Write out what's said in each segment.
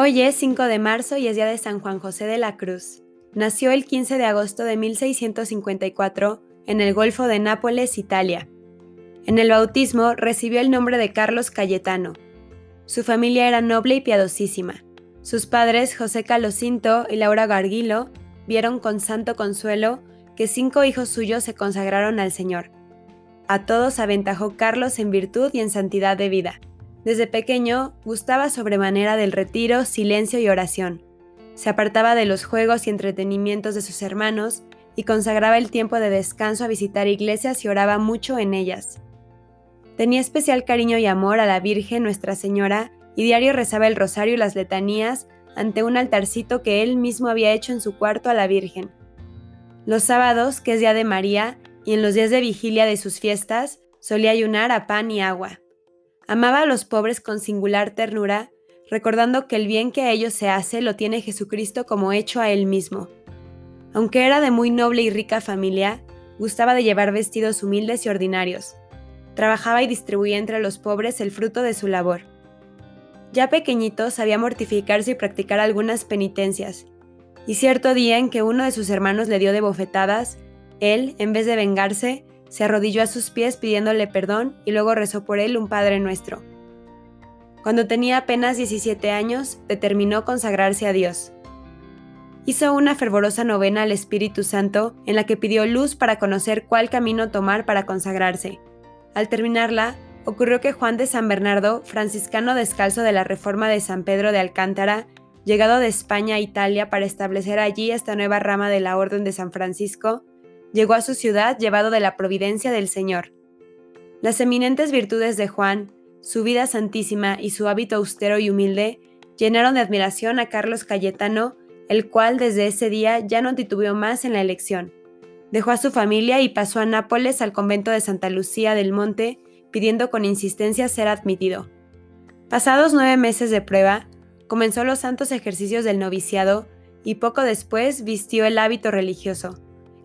Hoy es 5 de marzo y es día de San Juan José de la Cruz. Nació el 15 de agosto de 1654 en el Golfo de Nápoles, Italia. En el bautismo recibió el nombre de Carlos Cayetano. Su familia era noble y piadosísima. Sus padres, José Calocinto y Laura Garguilo, vieron con santo consuelo que cinco hijos suyos se consagraron al Señor. A todos aventajó Carlos en virtud y en santidad de vida. Desde pequeño gustaba sobremanera del retiro, silencio y oración. Se apartaba de los juegos y entretenimientos de sus hermanos y consagraba el tiempo de descanso a visitar iglesias y oraba mucho en ellas. Tenía especial cariño y amor a la Virgen Nuestra Señora y diario rezaba el rosario y las letanías ante un altarcito que él mismo había hecho en su cuarto a la Virgen. Los sábados, que es día de María, y en los días de vigilia de sus fiestas, solía ayunar a pan y agua. Amaba a los pobres con singular ternura, recordando que el bien que a ellos se hace lo tiene Jesucristo como hecho a él mismo. Aunque era de muy noble y rica familia, gustaba de llevar vestidos humildes y ordinarios. Trabajaba y distribuía entre los pobres el fruto de su labor. Ya pequeñito sabía mortificarse y practicar algunas penitencias, y cierto día en que uno de sus hermanos le dio de bofetadas, él, en vez de vengarse, se arrodilló a sus pies pidiéndole perdón y luego rezó por él un Padre Nuestro. Cuando tenía apenas 17 años, determinó consagrarse a Dios. Hizo una fervorosa novena al Espíritu Santo en la que pidió luz para conocer cuál camino tomar para consagrarse. Al terminarla, ocurrió que Juan de San Bernardo, franciscano descalzo de la Reforma de San Pedro de Alcántara, llegado de España a Italia para establecer allí esta nueva rama de la Orden de San Francisco, llegó a su ciudad llevado de la providencia del Señor. Las eminentes virtudes de Juan, su vida santísima y su hábito austero y humilde llenaron de admiración a Carlos Cayetano, el cual desde ese día ya no titubeó más en la elección. Dejó a su familia y pasó a Nápoles al convento de Santa Lucía del Monte, pidiendo con insistencia ser admitido. Pasados nueve meses de prueba, comenzó los santos ejercicios del noviciado y poco después vistió el hábito religioso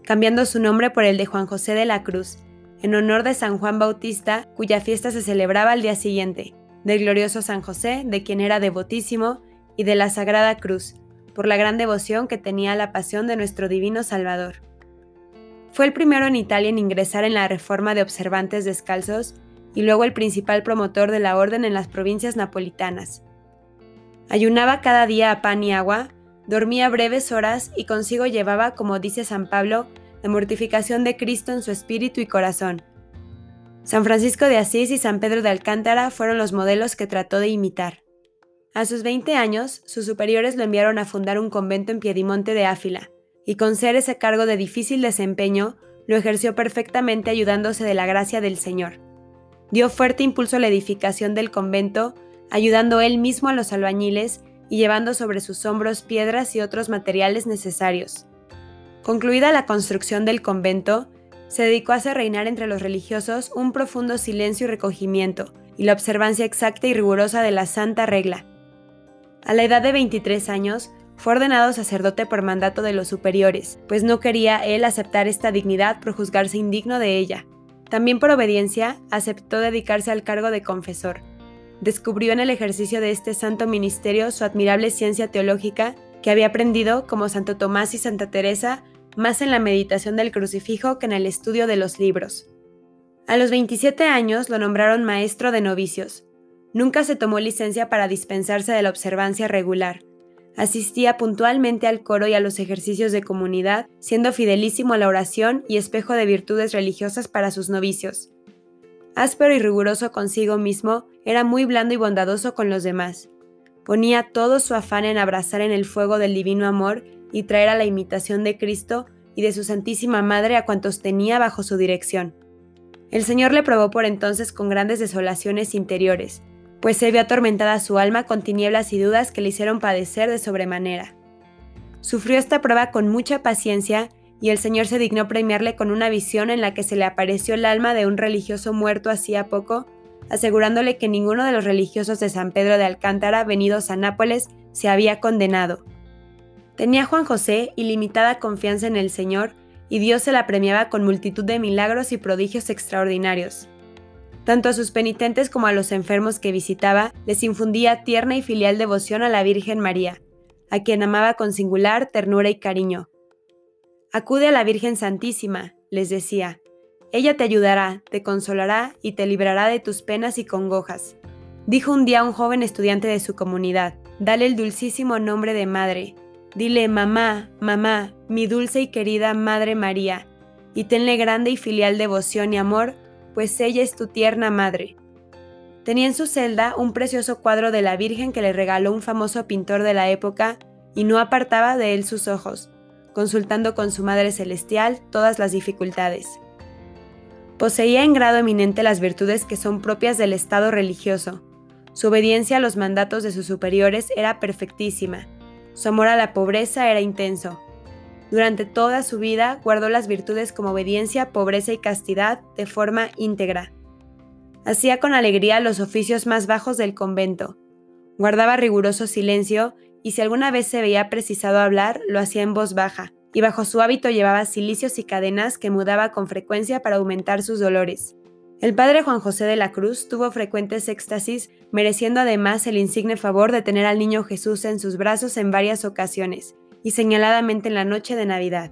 cambiando su nombre por el de Juan José de la Cruz, en honor de San Juan Bautista, cuya fiesta se celebraba al día siguiente, del glorioso San José, de quien era devotísimo, y de la Sagrada Cruz, por la gran devoción que tenía a la pasión de nuestro Divino Salvador. Fue el primero en Italia en ingresar en la reforma de observantes descalzos y luego el principal promotor de la orden en las provincias napolitanas. Ayunaba cada día a pan y agua, Dormía breves horas y consigo llevaba, como dice San Pablo, la mortificación de Cristo en su espíritu y corazón. San Francisco de Asís y San Pedro de Alcántara fueron los modelos que trató de imitar. A sus 20 años, sus superiores lo enviaron a fundar un convento en Piedimonte de Áfila, y con ser ese cargo de difícil desempeño, lo ejerció perfectamente ayudándose de la gracia del Señor. Dio fuerte impulso a la edificación del convento, ayudando él mismo a los albañiles y llevando sobre sus hombros piedras y otros materiales necesarios. Concluida la construcción del convento, se dedicó a hacer reinar entre los religiosos un profundo silencio y recogimiento, y la observancia exacta y rigurosa de la santa regla. A la edad de 23 años, fue ordenado sacerdote por mandato de los superiores, pues no quería él aceptar esta dignidad por juzgarse indigno de ella. También por obediencia, aceptó dedicarse al cargo de confesor, descubrió en el ejercicio de este santo ministerio su admirable ciencia teológica que había aprendido, como Santo Tomás y Santa Teresa, más en la meditación del crucifijo que en el estudio de los libros. A los 27 años lo nombraron maestro de novicios. Nunca se tomó licencia para dispensarse de la observancia regular. Asistía puntualmente al coro y a los ejercicios de comunidad, siendo fidelísimo a la oración y espejo de virtudes religiosas para sus novicios. Áspero y riguroso consigo mismo, era muy blando y bondadoso con los demás. Ponía todo su afán en abrazar en el fuego del divino amor y traer a la imitación de Cristo y de su Santísima Madre a cuantos tenía bajo su dirección. El Señor le probó por entonces con grandes desolaciones interiores, pues se vio atormentada su alma con tinieblas y dudas que le hicieron padecer de sobremanera. Sufrió esta prueba con mucha paciencia y el Señor se dignó premiarle con una visión en la que se le apareció el alma de un religioso muerto hacía poco, asegurándole que ninguno de los religiosos de San Pedro de Alcántara venidos a Nápoles se había condenado. Tenía Juan José ilimitada confianza en el Señor y Dios se la premiaba con multitud de milagros y prodigios extraordinarios. Tanto a sus penitentes como a los enfermos que visitaba, les infundía tierna y filial devoción a la Virgen María, a quien amaba con singular ternura y cariño. Acude a la Virgen Santísima, les decía. Ella te ayudará, te consolará y te librará de tus penas y congojas. Dijo un día un joven estudiante de su comunidad, dale el dulcísimo nombre de madre. Dile, mamá, mamá, mi dulce y querida Madre María, y tenle grande y filial devoción y amor, pues ella es tu tierna madre. Tenía en su celda un precioso cuadro de la Virgen que le regaló un famoso pintor de la época y no apartaba de él sus ojos, consultando con su Madre Celestial todas las dificultades. Poseía en grado eminente las virtudes que son propias del Estado religioso. Su obediencia a los mandatos de sus superiores era perfectísima. Su amor a la pobreza era intenso. Durante toda su vida guardó las virtudes como obediencia, pobreza y castidad de forma íntegra. Hacía con alegría los oficios más bajos del convento. Guardaba riguroso silencio y si alguna vez se veía precisado hablar, lo hacía en voz baja, y bajo su hábito llevaba cilicios y cadenas que mudaba con frecuencia para aumentar sus dolores. El padre Juan José de la Cruz tuvo frecuentes éxtasis, mereciendo además el insigne favor de tener al niño Jesús en sus brazos en varias ocasiones, y señaladamente en la noche de Navidad.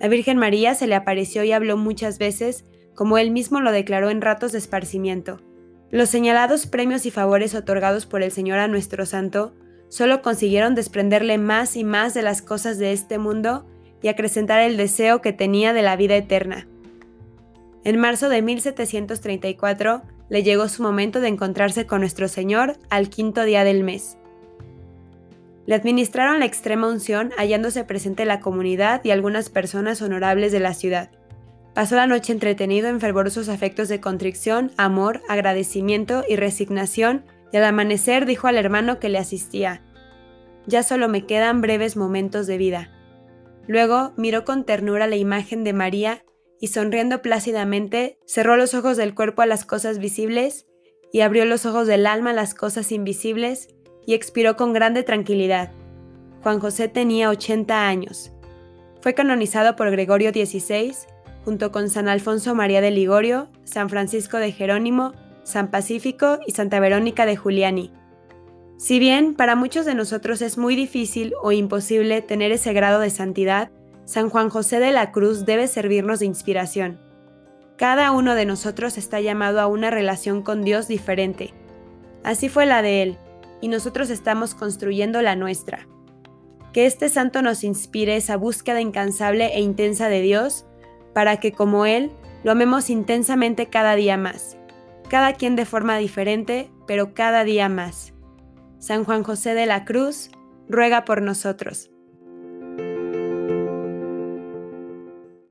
La Virgen María se le apareció y habló muchas veces, como él mismo lo declaró en ratos de esparcimiento. Los señalados premios y favores otorgados por el Señor a nuestro santo solo consiguieron desprenderle más y más de las cosas de este mundo y acrecentar el deseo que tenía de la vida eterna. En marzo de 1734 le llegó su momento de encontrarse con nuestro Señor al quinto día del mes. Le administraron la extrema unción hallándose presente la comunidad y algunas personas honorables de la ciudad. Pasó la noche entretenido en fervorosos afectos de contrición, amor, agradecimiento y resignación, y al amanecer dijo al hermano que le asistía, Ya solo me quedan breves momentos de vida. Luego miró con ternura la imagen de María y sonriendo plácidamente, cerró los ojos del cuerpo a las cosas visibles y abrió los ojos del alma a las cosas invisibles y expiró con grande tranquilidad. Juan José tenía 80 años. Fue canonizado por Gregorio XVI junto con San Alfonso María de Ligorio, San Francisco de Jerónimo, San Pacífico y Santa Verónica de Juliani. Si bien para muchos de nosotros es muy difícil o imposible tener ese grado de santidad, San Juan José de la Cruz debe servirnos de inspiración. Cada uno de nosotros está llamado a una relación con Dios diferente. Así fue la de él, y nosotros estamos construyendo la nuestra. Que este santo nos inspire esa búsqueda incansable e intensa de Dios para que como Él lo amemos intensamente cada día más, cada quien de forma diferente, pero cada día más. San Juan José de la Cruz, ruega por nosotros.